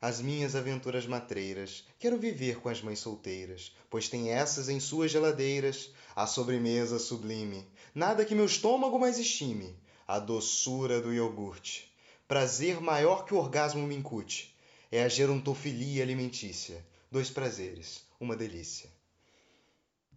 as minhas aventuras matreiras. Quero viver com as mães solteiras, pois tem essas em suas geladeiras a sobremesa sublime, nada que meu estômago mais estime, a doçura do iogurte. Prazer maior que o orgasmo me incute é a gerontofilia alimentícia. Dois prazeres, uma delícia.